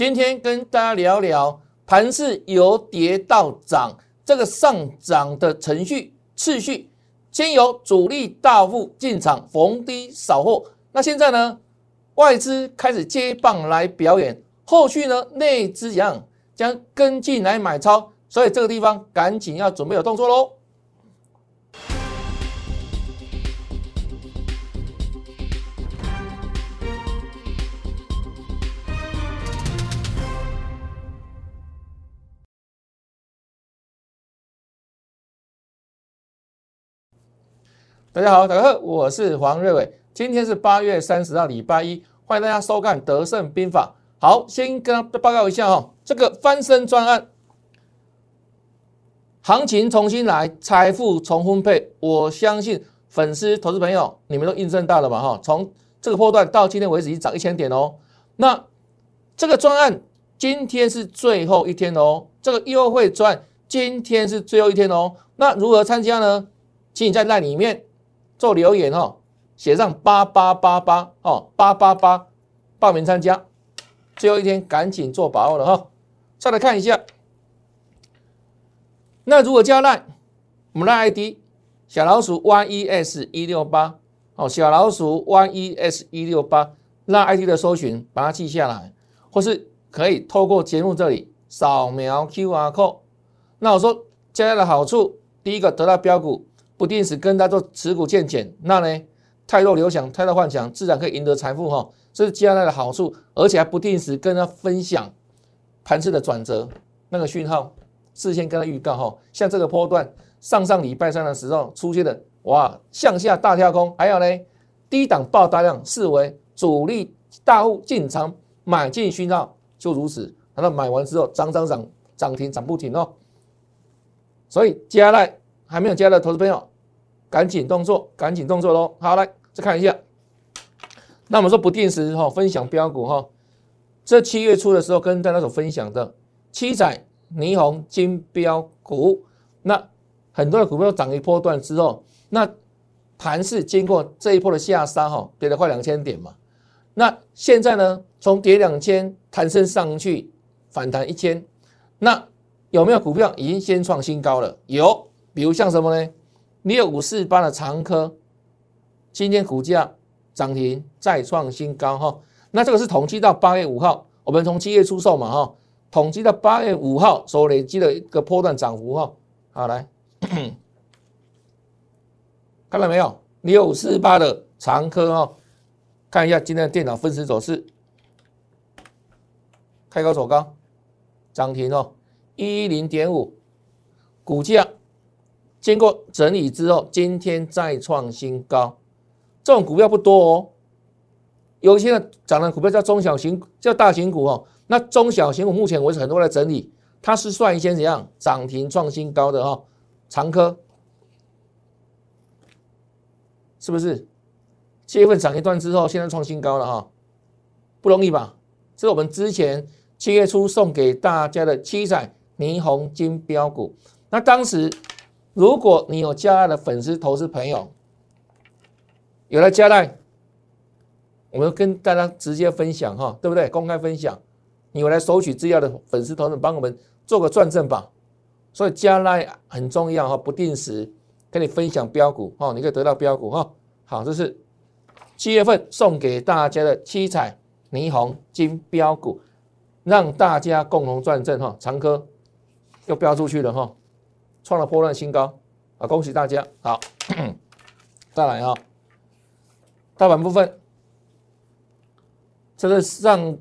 今天跟大家聊聊盘市由跌到涨这个上涨的程序次序，先由主力大户进场逢低扫货，那现在呢，外资开始接棒来表演，后续呢，内资样将跟进来买超，所以这个地方赶紧要准备有动作喽。大家好，大家好，我是黄瑞伟。今天是八月三十号，礼拜一，欢迎大家收看《德胜兵法》。好，先跟大家报告一下哈，这个翻身专案，行情重新来，财富重分配。我相信粉丝、投资朋友，你们都印证到了嘛哈？从这个波段到今天为止，已经涨一千点哦。那这个专案今天是最后一天哦，这个优惠专今天是最后一天哦。那如何参加呢？请你在那里面。做留言哦，写上八八八八哦，八八八报名参加，最后一天赶紧做把握了哈。再来看一下，那如果加赖，我们的 ID 小老鼠 YES 一六八哦，小老鼠 YES 一六八，那 ID 的搜寻把它记下来，或是可以透过节目这里扫描 QR code。那我说加赖的好处，第一个得到标股。不定时跟他做持股见减，那呢？太弱留想，太大幻想，自然可以赢得财富哈。这是接下来的好处，而且还不定时跟他分享盘势的转折，那个讯号事先跟他预告哈。像这个波段，上上礼拜三的时候出现的哇，向下大跳空，还有呢，低档爆大量，视为主力大户进场买进讯号，就如此。然后买完之后涨涨涨，涨停涨不停哦。所以接下来还没有加的投资朋友。赶紧动作，赶紧动作喽！好，来再看一下。那我们说不定时哈分享标股哈，这七月初的时候跟大家所分享的七彩霓虹金标股，那很多的股票涨一波段之后，那盘是经过这一波的下杀哈，跌了快两千点嘛。那现在呢，从跌两千弹升上去，反弹一千，那有没有股票已经先创新高了？有，比如像什么呢？六五四八的长科，今天股价涨停再创新高哈。那这个是统计到八月五号，我们从七月出售嘛哈，统计到八月五号所累积的一个波段涨幅哈。好来，看到没有？六五四八的长科哈，看一下今天的电脑分时走势，开高走高，涨停哦，一零点五，股价。经过整理之后，今天再创新高，这种股票不多哦。有一些涨的股票叫中小型、叫大型股哦。那中小型股目前为止很多在整理，它是算一些怎样涨停创新高的哈？长科是不是？七月份涨一段之后，现在创新高了哈，不容易吧？这是我们之前七月初送给大家的七彩霓虹金标股，那当时。如果你有加爱的粉丝、投资朋友，有了加爱，我们跟大家直接分享哈，对不对？公开分享，你有来索取资料的粉丝、投资，帮我们做个转正吧。所以加爱很重要哈，不定时跟你分享标股哈，你可以得到标股哈。好，这是七月份送给大家的七彩霓虹金标股，让大家共同转正哈。长科又标出去了哈。创了波段新高啊！恭喜大家！好，再来啊！大盘部分，这是上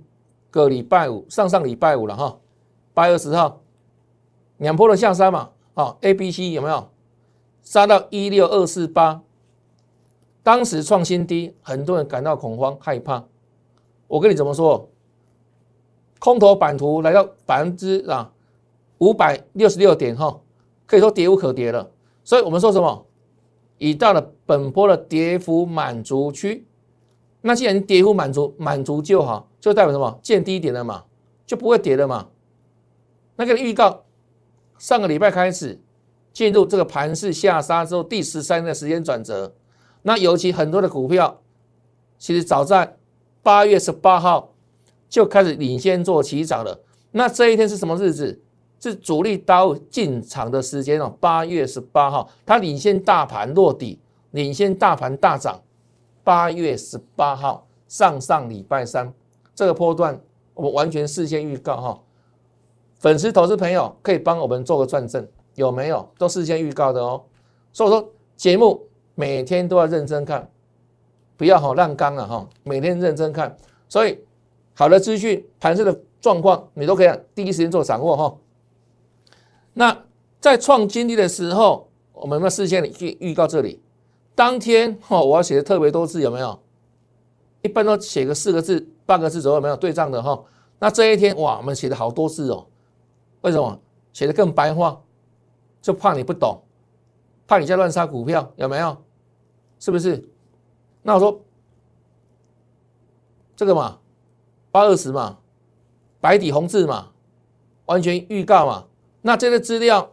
个礼拜五、上上礼拜五了哈，八月十号两波的下杀嘛，啊，A、B、C 有没有杀到一六二四八？当时创新低，很多人感到恐慌害怕。我跟你怎么说？空头版图来到百分之啊五百六十六点哈。可以说跌无可跌了，所以我们说什么？已到了本波的跌幅满足区。那既然跌幅满足，满足就好，就代表什么？见低点了嘛，就不会跌了嘛。那个预告，上个礼拜开始进入这个盘势下杀之后，第十三个时间转折。那尤其很多的股票，其实早在八月十八号就开始领先做起涨了。那这一天是什么日子？是主力刀进场的时间哦，八月十八号，它领先大盘落底，领先大盘大涨。八月十八号，上上礼拜三，这个波段我们完全事先预告哈。粉丝、投资朋友可以帮我们做个转正，有没有？都事先预告的哦。所以说节目每天都要认真看，不要好烂缸了哈！每天认真看，所以好的资讯、盘势的状况，你都可以第一时间做掌握哈。那在创经历的时候，我们有没有事先预预告这里。当天哈，我要写的特别多字，有没有？一般都写个四个字、八个字左右，没有对账的哈。那这一天哇，我们写的好多字哦。为什么写的更白话？就怕你不懂，怕你在乱杀股票，有没有？是不是？那我说这个嘛，八二十嘛，白底红字嘛，完全预告嘛。那这些资料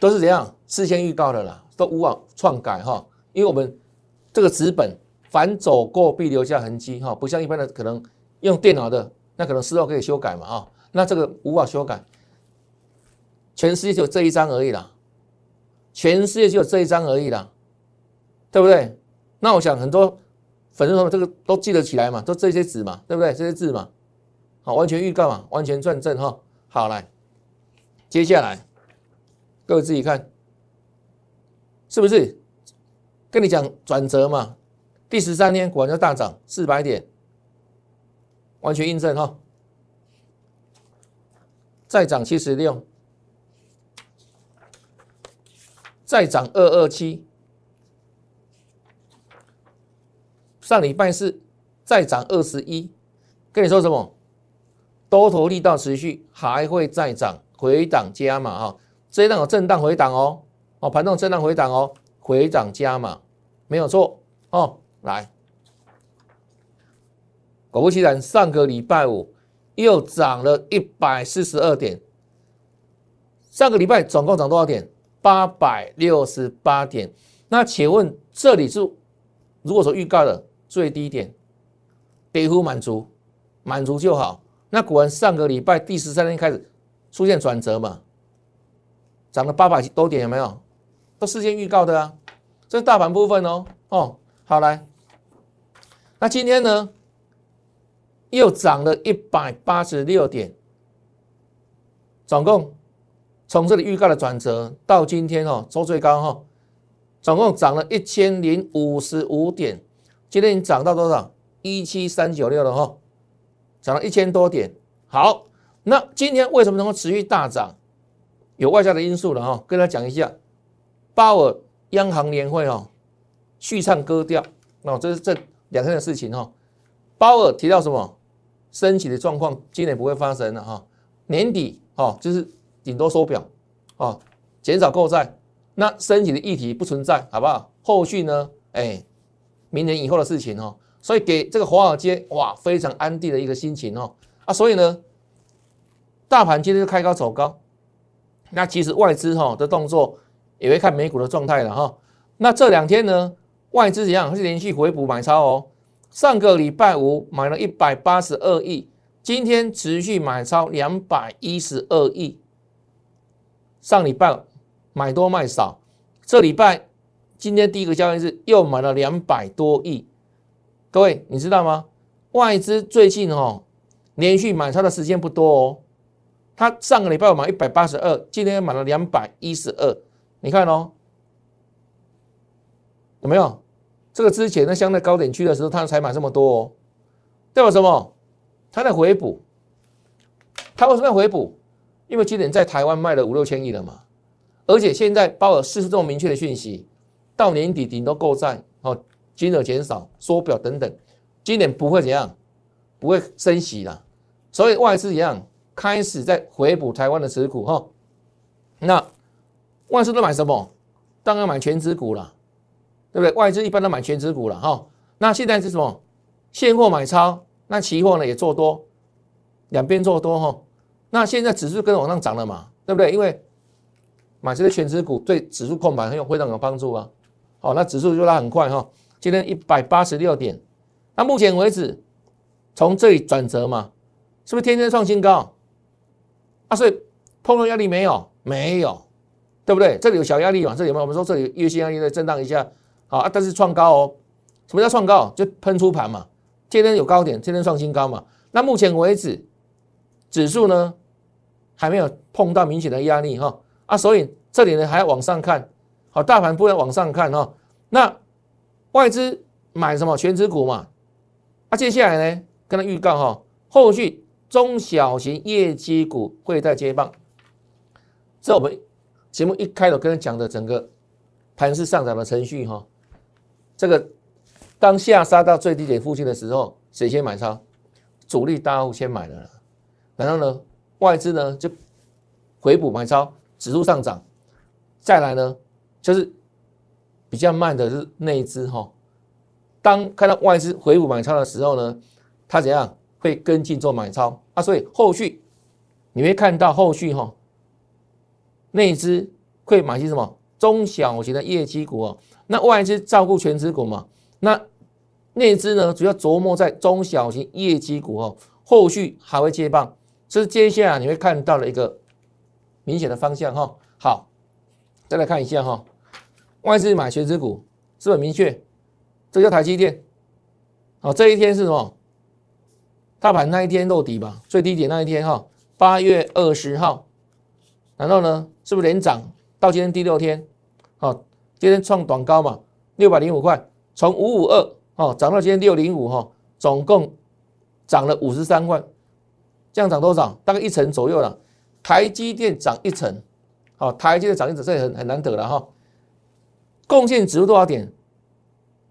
都是怎样事先预告的啦，都无法篡改哈。因为我们这个纸本凡走过必留下痕迹哈，不像一般的可能用电脑的，那可能事后可以修改嘛啊。那这个无法修改，全世界就这一张而已啦，全世界就这一张而已啦，对不对？那我想很多粉丝朋友这个都记得起来嘛，都这些纸嘛，对不对？这些字嘛，好，完全预告嘛，完全转正哈。好来，接下来各位自己看，是不是？跟你讲转折嘛，第十三天果然就大涨四百点，完全印证哈。再涨七十六，再涨二二七，上礼拜四再涨二十一，跟你说什么？多头力道持续，还会再涨，回档加码哈，这一档有震荡回档哦，哦盘中震荡回档哦，回档加码没有错哦，来，果不其然，上个礼拜五。又涨了一百四十二点，上个礼拜总共涨多少点？八百六十八点。那请问这里是如果说预告的最低点，跌幅满足，满足就好。那果然上个礼拜第十三天开始出现转折嘛，涨了八百多点，有没有？都事先预告的啊。这是大盘部分哦。哦，好来，那今天呢？又涨了一百八十六点，总共从这里预告的转折到今天哦，收最高哈，总共涨了一千零五十五点，今天已经涨到多少？一七三九六了哈，涨了一千多点。好，那今天为什么能够持续大涨？有外在的因素了哈，跟他讲一下，鲍尔央行年会哦，续唱歌调，那这是这两天的事情哈。鲍尔提到什么？升息的状况今年不会发生了哈，年底哦就是顶多收表哦，减少购债，那升息的议题不存在，好不好？后续呢？哎，明年以后的事情哦，所以给这个华尔街哇非常安定的一个心情哦啊，所以呢，大盘今天就开高走高，那其实外资哈的动作也会看美股的状态了哈，那这两天呢，外资一样是连续回补买超哦。上个礼拜五买了一百八十二亿，今天持续买超两百一十二亿。上礼拜买多卖少，这礼拜今天第一个交易日又买了两百多亿。各位你知道吗？外资最近哦连续买超的时间不多哦，他上个礼拜买一百八十二，今天买了两百一十二。你看哦，有没有？这个之前呢，相对高点区的时候，它才买这么多哦，代表什么？它在回补。它为什么要回补？因为今年在台湾卖了五六千亿了嘛，而且现在鲍尔释出这么明确的讯息，到年底顶多购债哦，金额减少、缩表等等，今年不会怎样，不会升息了。所以外资一样开始在回补台湾的持股哈。那外资都买什么？当然买全持股了。对不对？外资一般都买全指股了哈。那现在是什么？现货买超，那期货呢也做多，两边做多哈。那现在指数跟往上涨了嘛？对不对？因为买这些全指股对指数控盘很有非常有帮助啊。好，那指数就拉很快哈。今天一百八十六点，那目前为止从这里转折嘛，是不是天天创新高？啊，所以碰到压力没有？没有，对不对？这里有小压力嘛？这里有没有？我们说这里月线压力在震荡一下，好啊，但是创高哦。什么叫创高？就喷出盘嘛，天天有高点，天天创新高嘛。那目前为止，指数呢还没有碰到明显的压力哈啊，所以这里呢还要往上看，好，大盘不能往上看哈。那外资买什么全指股嘛？啊，接下来呢跟他预告哈，后续中小型业绩股会在接棒。这我们节目一开头跟他讲的整个盘势上涨的程序哈，这个。当下杀到最低点附近的时候，谁先买超？主力大户先买了，然后呢，外资呢就回补买超，指数上涨。再来呢，就是比较慢的是内资哈。当看到外资回补买超的时候呢，它怎样会跟进做买超啊？所以后续你会看到后续哈，内资会买些什么中小型的业绩股哦。那外资照顾全职股嘛？那内资呢，主要琢磨在中小型业绩股哦，后续还会接棒，这是接下来你会看到的一个明显的方向哈。好，再来看一下哈，外资买全资股是很明确，这叫台积电。好，这一天是什么？大盘那一天落底吧，最低点那一天哈，八月二十号，然后呢，是不是连涨到今天第六天？好，今天创短高嘛，六百零五块。从五五二哦涨到今天六零五哈，总共涨了五十三块，这样涨多少？大概一成左右了。台积电涨一成，好，台积电涨一成，这也很很难得了哈。贡献指数多少点？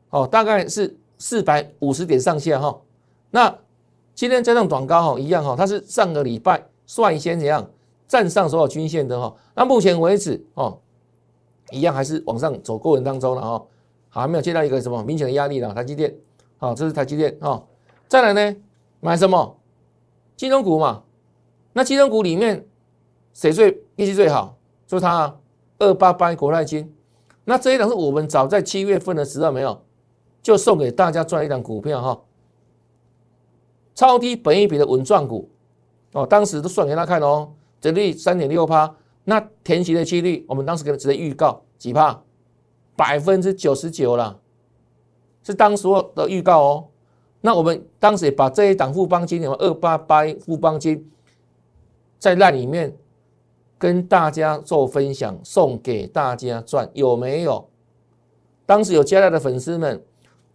哦，大概是四百五十点上下哈。那今天这种短高哈一样哈，它是上个礼拜率先怎样站上所有均线的哈。那目前为止哦，一样还是往上走过程当中了哈。还没有接到一个什么明显的压力了，台积电，好，这是台积电啊。再来呢，买什么？金融股嘛。那金融股里面谁最业绩最好？就是它二八八国泰金。那这一档是我们早在七月份的时候没有，就送给大家赚一档股票哈，超低本益比的稳赚股哦。当时都算给他看哦，折率三点六趴，那填息的几率，我们当时给他直接预告几趴。百分之九十九了，是当时的预告哦。那我们当时也把这一档富邦金，什么二八八富邦金，在那里面跟大家做分享，送给大家赚，有没有？当时有加来的粉丝们，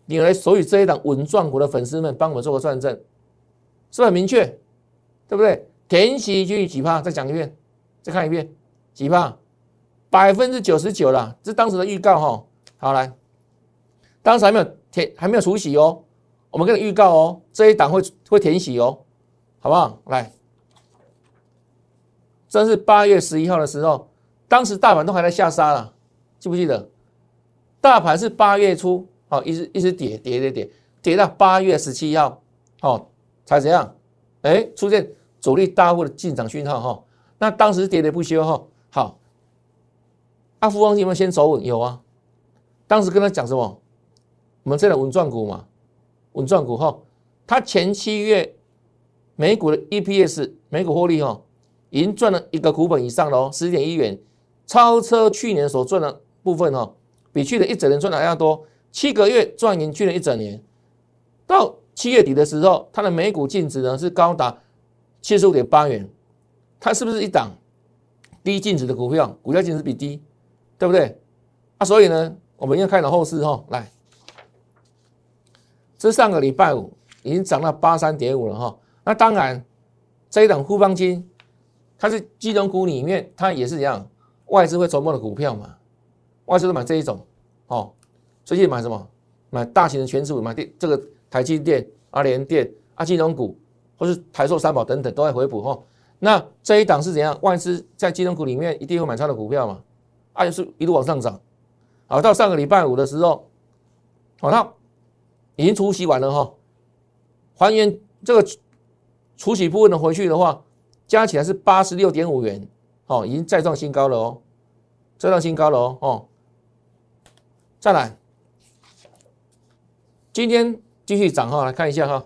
你来所以这一档稳赚股的粉丝们，帮我们做个算证，是不是很明确？对不对？填息就几趴，再讲一遍，再看一遍，几趴？百分之九十九了，这是当时的预告哈。好来，当时还没有填，还没有除息哦。我们跟你预告哦，这一档会会填息哦，好不好？来，这是八月十一号的时候，当时大盘都还在下杀了，记不记得？大盘是八月初哦，一直一直跌跌跌跌，跌到八月十七号哦，才怎样？哎，出现主力大户的进场讯号哈。那当时跌跌不休哈。好。阿富邦有没有先走稳？有啊，当时跟他讲什么？我们这的稳赚股嘛，稳赚股哈。他前七月美股的 EPS 美股获利哈，已经赚了一个股本以上了哦，十点一元，超车去年所赚的部分哈，比去年一整年赚的还要多。七个月赚赢去年一整年，到七月底的时候，它的每股净值呢是高达七十五点八元，它是不是一档低净值的股票？股价净值比低。对不对？啊，所以呢，我们要看到后市哈，来，这上个礼拜五已经涨到八三点五了哈。那当然，这一档富邦金，它是金融股里面，它也是一样，外资会琢磨的股票嘛。外资都买这一种哦，最近买什么？买大型的全指股，买电这个台积电、阿联电、啊金融股，或是台塑三宝等等都在回补哈。那这一档是怎样？外资在金融股里面一定会买超的股票嘛？啊，是一路往上涨，好，到上个礼拜五的时候，好，它已经除息完了哈，还原这个除息部分的回去的话，加起来是八十六点五元，哦，已经再创新高了哦，再创新高了哦，哦，再来，今天继续涨哈，来看一下哈，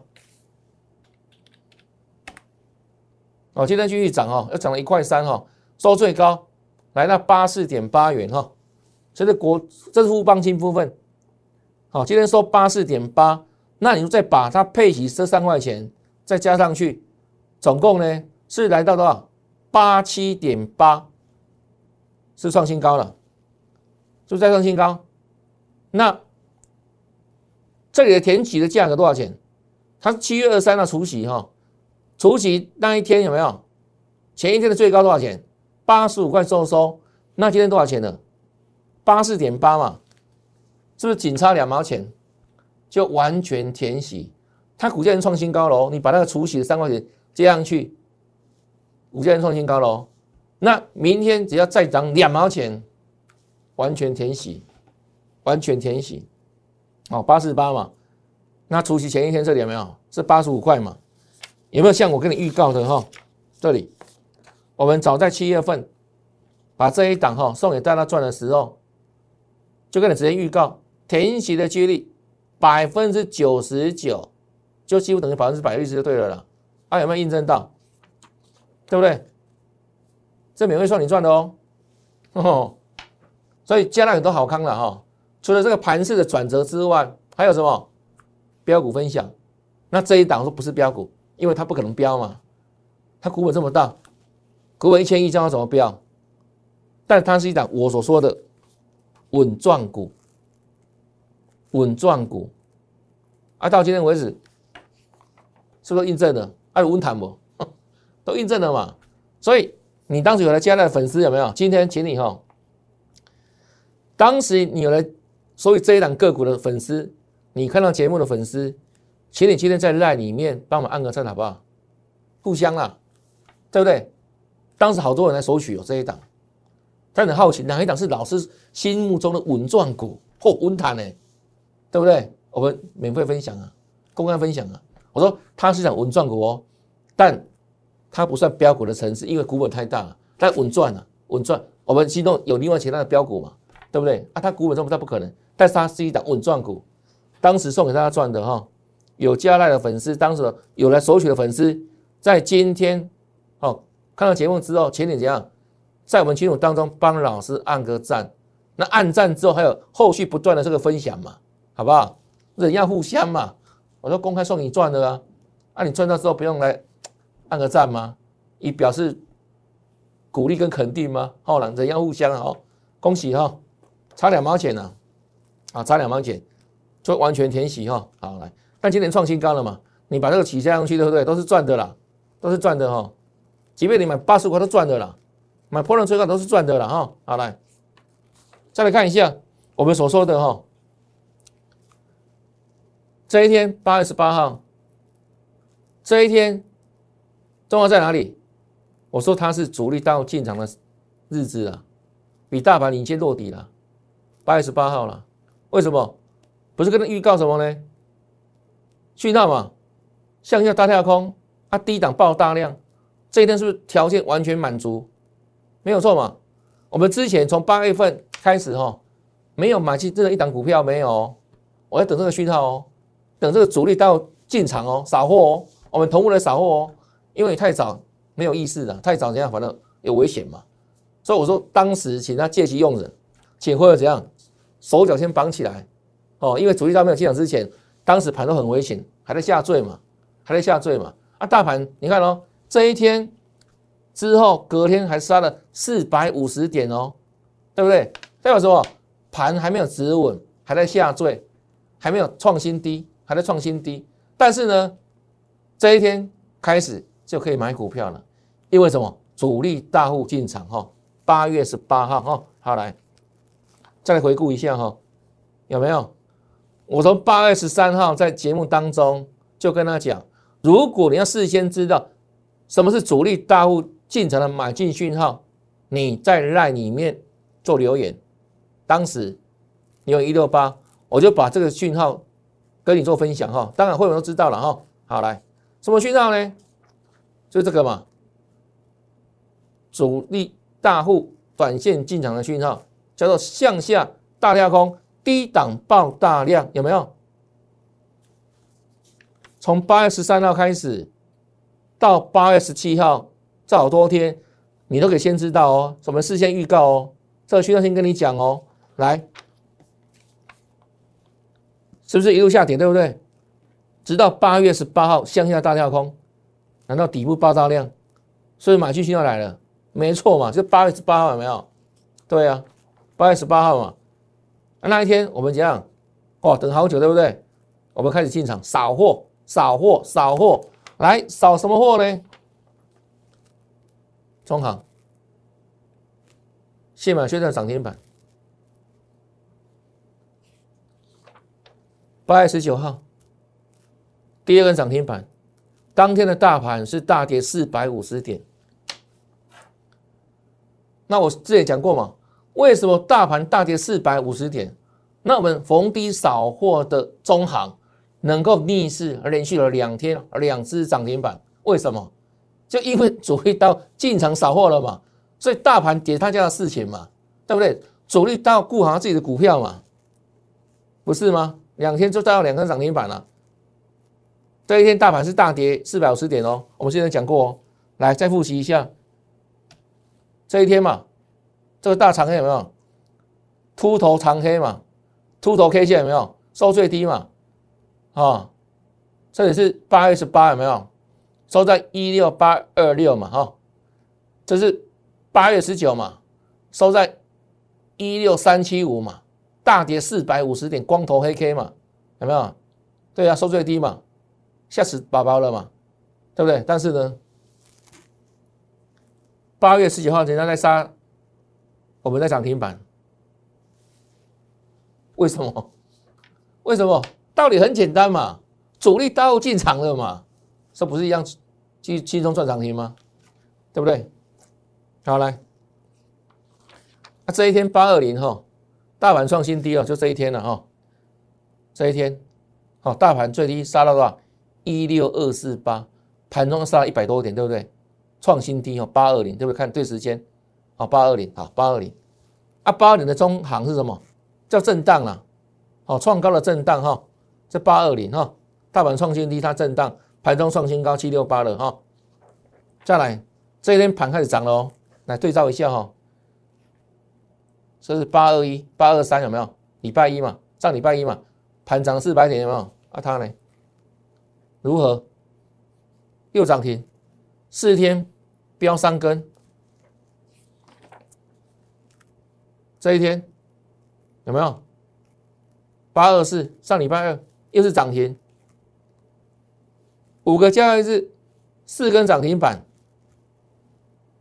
哦，今天继续涨哦，又涨了一块三哈，收最高来到八四点八元哈，这是国这是富邦金部分，好，今天收八四点八，那你就再把它配齐这三块钱再加上去，总共呢是来到多少？八七点八，是创新高了，是再创新高。那这里的填息的价格多少钱？它是七月二三的除息哈。除息那一天有没有？前一天的最高多少钱？八十五块收收。那今天多少钱呢？八四点八嘛，是不是仅差两毛钱就完全填息？它股价已经创新高喽。你把那个除息的三块钱接上去，股价创新高喽。那明天只要再涨两毛钱，完全填息，完全填息。哦，八四八嘛。那除夕前一天这里有没有？是八十五块嘛？有没有像我跟你预告的哈？这里，我们早在七月份把这一档哈送给大家赚的时候，就跟你直接预告，填息的几率百分之九十九，就几乎等于百分之百的意思就对了啦。啊，有没有印证到？对不对？这免费算你赚的哦。哦，所以加了很多好康了哈。除了这个盘势的转折之外，还有什么标股分享？那这一档说不是标股。因为它不可能标嘛，它股本这么大，股本一千亿，叫它怎么标？但它是一档我所说的稳赚股，稳赚股，啊，到今天为止，是不是印证了？还有温谈不？都印证了嘛？所以你当时有来加的粉丝有没有？今天请你哈，当时你有来，所以这一档个股的粉丝，你看到节目的粉丝。请你今天在 line 里面帮我按个赞好不好？互相啦，对不对？当时好多人来索取有这一档，他很好奇哪一档是老师心目中的稳赚股或稳谈呢？对不对？我们免费分享啊，公开分享啊。我说它是讲稳赚股哦，但它不算标股的层次，因为股本太大了。但稳赚啊，稳赚。我们心中有另外其他的标股嘛，对不对？啊，它股本这么大不可能，但是它是一档稳赚股，当时送给大家赚的哈。有加赖的粉丝，当时有来索取的粉丝，在今天哦看到节目之后，请你怎样，在我们群组当中帮老师按个赞。那按赞之后，还有后续不断的这个分享嘛，好不好？人要互相嘛。我说公开送你赚的啊，啊你赚到之后不用来按个赞吗？以表示鼓励跟肯定吗？好了，人要互相哦，恭喜哈，差两毛钱呢，啊差两毛钱就完全填息哈，好来。但今年创新高了嘛？你把这个起加上去，对不对？都是赚的啦，都是赚的哈。即便你买八十块都赚的啦，买破浪最高都是赚的了哈。好来，再来看一下我们所说的哈，这一天八月十八号，这一天重要在哪里？我说它是主力到进场的日子啊，比大盘领先落底了，八月十八号了。为什么？不是跟他预告什么呢？讯号嘛，向下大跳空，啊低档爆大量，这一天是不是条件完全满足？没有错嘛。我们之前从八月份开始哈，没有买进这一档股票没有，我要等这个讯号哦，等这个主力到进场哦，扫货哦，我们同步来扫货哦，因为太早没有意思的，太早怎样，反正有危险嘛。所以我说当时请他借机用人，请或者怎样，手脚先绑起来哦，因为主力大没有进场之前。当时盘都很危险，还在下坠嘛，还在下坠嘛。啊，大盘你看哦，这一天之后隔天还杀了四百五十点哦，对不对？代表什么？盘还没有止稳，还在下坠，还没有创新低，还在创新低。但是呢，这一天开始就可以买股票了，因为什么？主力大户进场哈。八月十八号哈，好来，再来回顾一下哈，有没有？我从八月十三号在节目当中就跟他讲，如果你要事先知道什么是主力大户进场的买进讯号，你在赖里面做留言。当时你有一六八，我就把这个讯号跟你做分享哈。当然会员都知道了哈。好来，什么讯号呢？就这个嘛，主力大户短线进场的讯号，叫做向下大跳空。低档爆大量有没有？从八月十三号开始到八月十七号这好多天，你都可以先知道哦，什么事先预告哦，这个需要先跟你讲哦。来，是不是一路下跌，对不对？直到八月十八号向下大跳空，难道底部爆炸量？所以买进讯号来了，没错嘛，就八月十八号有没有？对啊，八月十八号嘛，那一天我们怎样？哇，等好久，对不对？我们开始进场扫货，扫货，扫货，来扫什么货呢？中行，现买现在涨停板，八月十九号。第二根涨停板，当天的大盘是大跌四百五十点。那我之前讲过嘛，为什么大盘大跌四百五十点？那我们逢低扫货的中行能够逆势而连续了两天两只涨停板，为什么？就因为主力到进场扫货了嘛，所以大盘跌他家的事情嘛，对不对？主力到顾好自己的股票嘛，不是吗？两天就到两根涨停板了。这一天大盘是大跌四百五十点哦，我们现在讲过哦，来再复习一下，这一天嘛，这个大长黑有没有？秃头长黑嘛，秃头 K 线有没有？收最低嘛，啊，这里是八月十八有没有？收在一六八二六嘛，哈，这是八月十九嘛，收在一六三七五嘛，大跌四百五十点，光头黑 K 嘛，有没有？对啊，收最低嘛。吓死宝宝了嘛，对不对？但是呢，八月十九号人家在杀，我们在涨停板，为什么？为什么？道理很简单嘛，主力大户进场了嘛，这不是一样轻轻松赚涨停吗？对不对？好来，那这一天八二零哈，大盘创新低了，就这一天了哈，这一天，好，大盘最低杀到多少？一六二四八，盘中杀了一百多点，对不对？创新低哦，八二零，对不对？看对时间，好，八二零，好，八二零。啊，八二零的中行是什么？叫震荡了，好，创高的震荡哈，这八二零哈，大盘创新低，它震荡，盘中创新高七六八了哈。再来，这一天盘开始涨了哦，来对照一下哈，这是八二一、八二三有没有？礼拜一嘛，上礼拜一嘛，盘涨四百点有没有？啊，它呢？如何？又涨停，四天飙三根。这一天有没有？八二四上礼拜二又是涨停，五个交易日四根涨停板，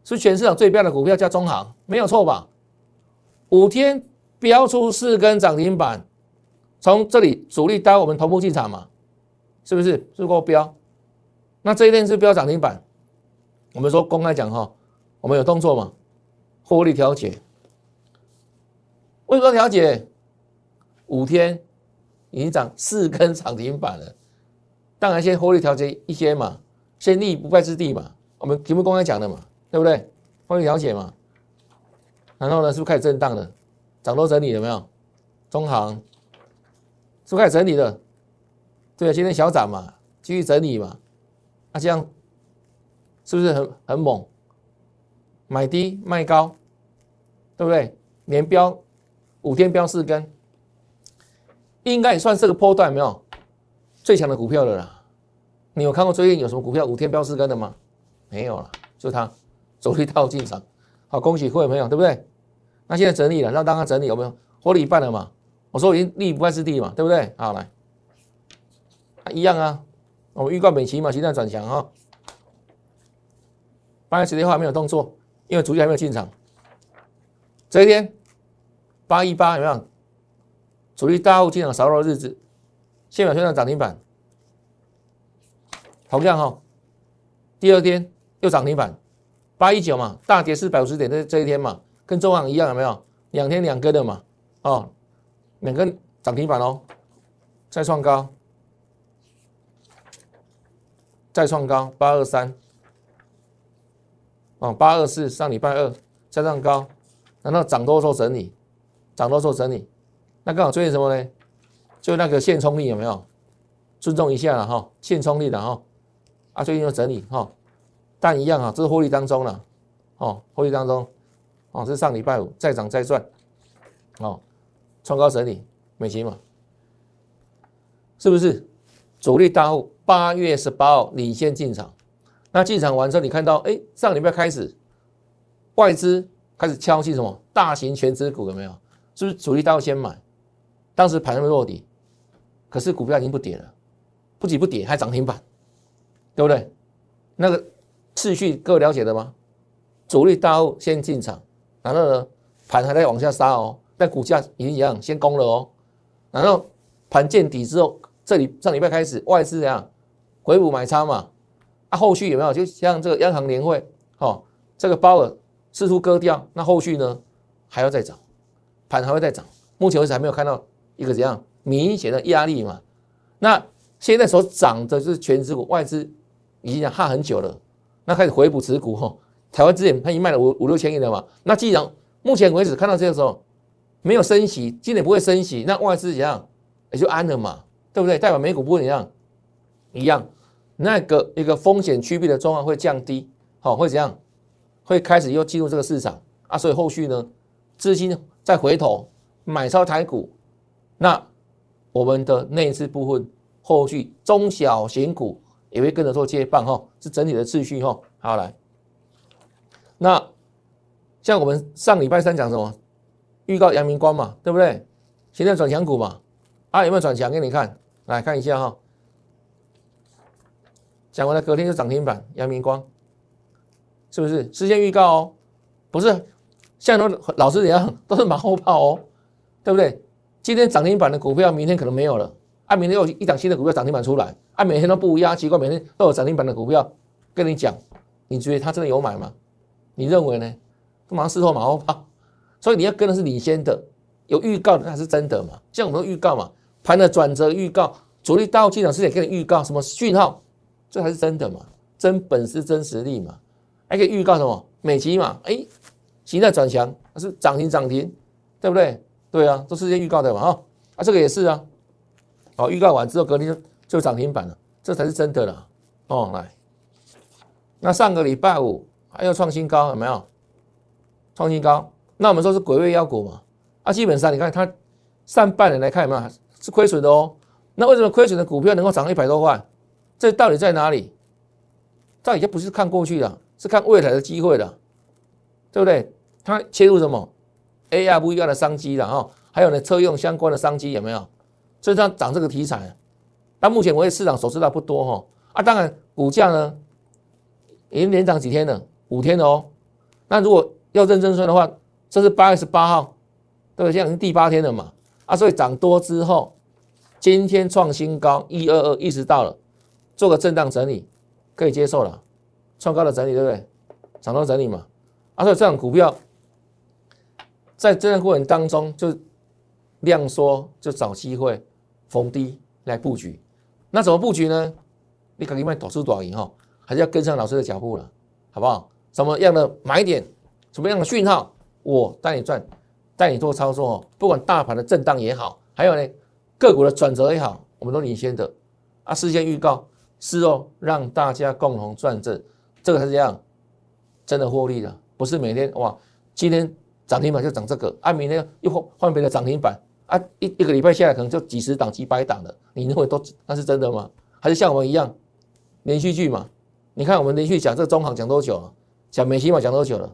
是全市场最标的股票叫中行，没有错吧？五天标出四根涨停板，从这里主力带我们同步进场嘛？是不是是够标？那这一天是标涨停板。我们说公开讲哈，我们有动作嘛？获利调节。为什么调节？五天已经涨四根涨停板了，当然先获利调节一些嘛，先立不败之地嘛。我们题目公开讲的嘛，对不对？获利调节嘛。然后呢，是不是开始震荡了？涨多整理有没有？中行是不是开始整理了？对啊，今天小涨嘛，继续整理嘛，那这样是不是很很猛？买低卖高，对不对？连标五天标四根，应该也算是个波段，没有最强的股票了啦。你有看过最近有什么股票五天标四根的吗？没有了，就它走一套进场，好，恭喜各位朋友，对不对？那现在整理了，让大家整理有没有？获利一半了嘛？我说已经立不败之地嘛，对不对？好，来。一样啊，我们预告美琪嘛，现在转强哈。八月十六号没有动作，因为主力还没有进场。这一天八一八有没有？主力大户进场少了的日子，现秒线上涨停板。同样哈，第二天又涨停板，八一九嘛，大跌四百五十点这这一天嘛，跟中行一样有没有？两天两根的嘛，哦，两根涨停板哦，再创高。再创高八二三，哦八二四上礼拜二再创高，难道涨多时候整理？涨多做整理，那刚好最近什么呢？就那个线冲力有没有？尊重一下了哈，线冲力的哈，啊最近又整理哈，但一样啊，这是获利当中了，哦，获利当中，哦，这是上礼拜五再涨再赚，哦，创高整理，美琪嘛，是不是？主力大户八月十八号领先进场，那进场完之后，你看到，哎，上礼拜开始，外资开始敲击什么？大型全资股有没有？是不是主力大户先买？当时盘落底，可是股票已经不跌了，不仅不跌，还涨停板，对不对？那个次序各位了解的吗？主力大户先进场，然后呢，盘还在往下杀哦，但股价已经一样先攻了哦，然后盘见底之后。这里上礼拜开始外资怎样回补买差嘛？啊，后续有没有？就像这个央行年会，哦，这个鲍尔试图割掉，那后续呢还要再涨，盘还会再涨。目前为止还没有看到一个怎样明显的压力嘛？那现在所涨的就是全资股，外资已经哈很久了，那开始回补持股哈。台湾之前它已经卖了五五六千亿了嘛？那既然目前为止看到这个时候没有升息，今年不会升息，那外资怎样也就安了嘛？对不对？代表美股不会怎样，一样，那个一个风险趋避的状况会降低，好，会怎样？会开始又进入这个市场啊，所以后续呢，资金再回头买超台股，那我们的内资部分后续中小型股也会跟着做接棒哈，是整体的秩序哈。好来，那像我们上礼拜三讲什么？预告阳明光嘛，对不对？现在转强股嘛，啊有没有转强给你看？来看一下哈，讲完了，隔天就涨停板，阳明光，是不是事先预告哦？不是，像很多老师一样，都是马后炮哦，对不对？今天涨停板的股票，明天可能没有了，啊，明天又一档新的股票涨停板出来，啊，每天都不一样，奇怪，每天都有涨停板的股票跟你讲，你觉得他真的有买吗？你认为呢？马上事后马后炮，所以你要跟的是领先的，有预告的那是真的嘛？像我们预告嘛。盘的转折预告，主力大户进场之前给你预告什么讯号？这才是真的嘛？真本事、真实力嘛？还可以预告什么？美期嘛？哎，形态转强，是涨停涨停，对不对？对啊，都是些预告的嘛？啊啊，这个也是啊。好，预告完之后隔天就就涨停板了，这才是真的了。哦，来，那上个礼拜五还要创新高，有没有？创新高，那我们说是鬼位妖股嘛？啊，基本上你看它上半年来看有没有？是亏损的哦，那为什么亏损的股票能够涨一百多块？这到底在哪里？这已经不是看过去了，是看未来的机会了，对不对？它切入什么 AR 不一样的商机了哈，还有呢车用相关的商机有没有？所以它涨这个题材，但目前为止市场所知道不多哈啊，当然股价呢已经连涨几天了，五天了哦。那如果要认真算的话，这是八月十八号，对不对？现在已经第八天了嘛。啊，所以涨多之后，今天创新高一二二，意识到了，做个震荡整理，可以接受了，创高的整理对不对？涨多整理嘛，啊，所以这样股票，在这段过程当中就量缩，就找机会逢低来布局。那怎么布局呢？你赶紧卖短出短赢哈，还是要跟上老师的脚步了，好不好？什么样的买点，什么样的讯号，我带你赚。带你做操作，不管大盘的震荡也好，还有呢个股的转折也好，我们都领先的啊。事先预告是哦，让大家共同赚这，这个是这样，真的获利的，不是每天哇，今天涨停板就涨这个，啊，明天又换换别的涨停板啊，一一个礼拜下来可能就几十档、几百档了，你认为都那是真的吗？还是像我们一样连续剧嘛？你看我们连续讲这个中行讲多久了？讲美西嘛讲多久了？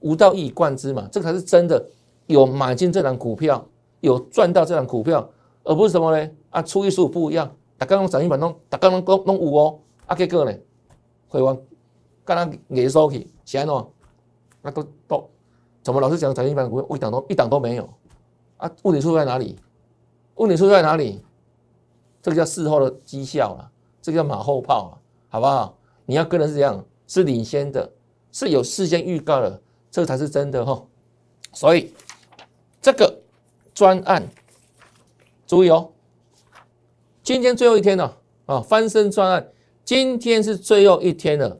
无道一以贯之嘛，这才是真的。有买进这档股票，有赚到这档股票，而不是什么呢？啊，初一十五不一样，大家拢涨停板拢，大家拢拢拢有哦。啊，结果呢，会员刚刚给收去，是安怎？那都都怎么老是讲涨停板股票一档都一档都没有？啊，问题出在哪里？问题出在哪里？这个叫事后的绩效了，这个叫马后炮了，好不好？你要跟的是这样，是领先的，是有事先预告的，这个才是真的哈。所以。这个专案，注意哦，今天最后一天了啊！翻身专案，今天是最后一天了，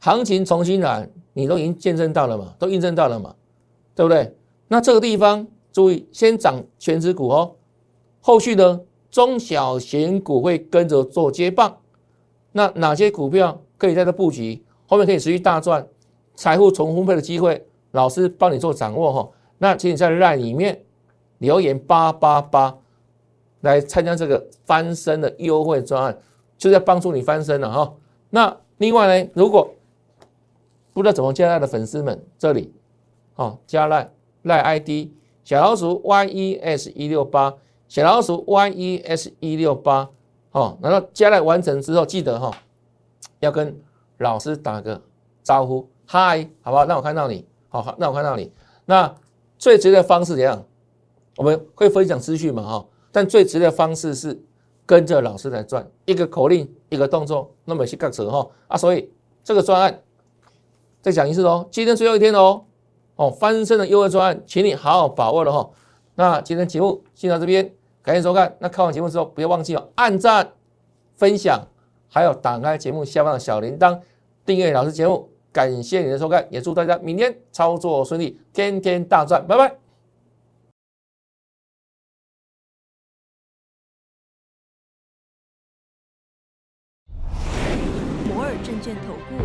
行情重新来，你都已经见证到了嘛，都印证到了嘛，对不对？那这个地方注意，先涨全指股哦，后续呢，中小型股会跟着做接棒。那哪些股票可以在这布局？后面可以持续大赚，财富重分配的机会，老师帮你做掌握哈。那请你在 LINE 里面留言八八八，来参加这个翻身的优惠专案，就在帮助你翻身了哈。那另外呢，如果不知道怎么加赖的粉丝们，这里哦加赖赖 ID 小老鼠 yes 一六八，小老鼠 yes 一六八，哦，然后加赖完成之后，记得哈要跟。老师打个招呼，嗨，好不好？让我看到你，好好，让我看到你。那最直的方式怎样？我们会分享资讯嘛，哈。但最直的方式是跟着老师来转，一个口令，一个动作，那么去干什哈？啊，所以这个专案再讲一次哦，今天最后一天哦，哦，翻身的优惠专案，请你好好把握了哈。那今天节目先到这边，感谢收看。那看完节目之后，不要忘记哦，按赞、分享，还有打开节目下方的小铃铛。订阅老师节目，感谢你的收看，也祝大家明天操作顺利，天天大赚，拜拜。摩尔证券投顾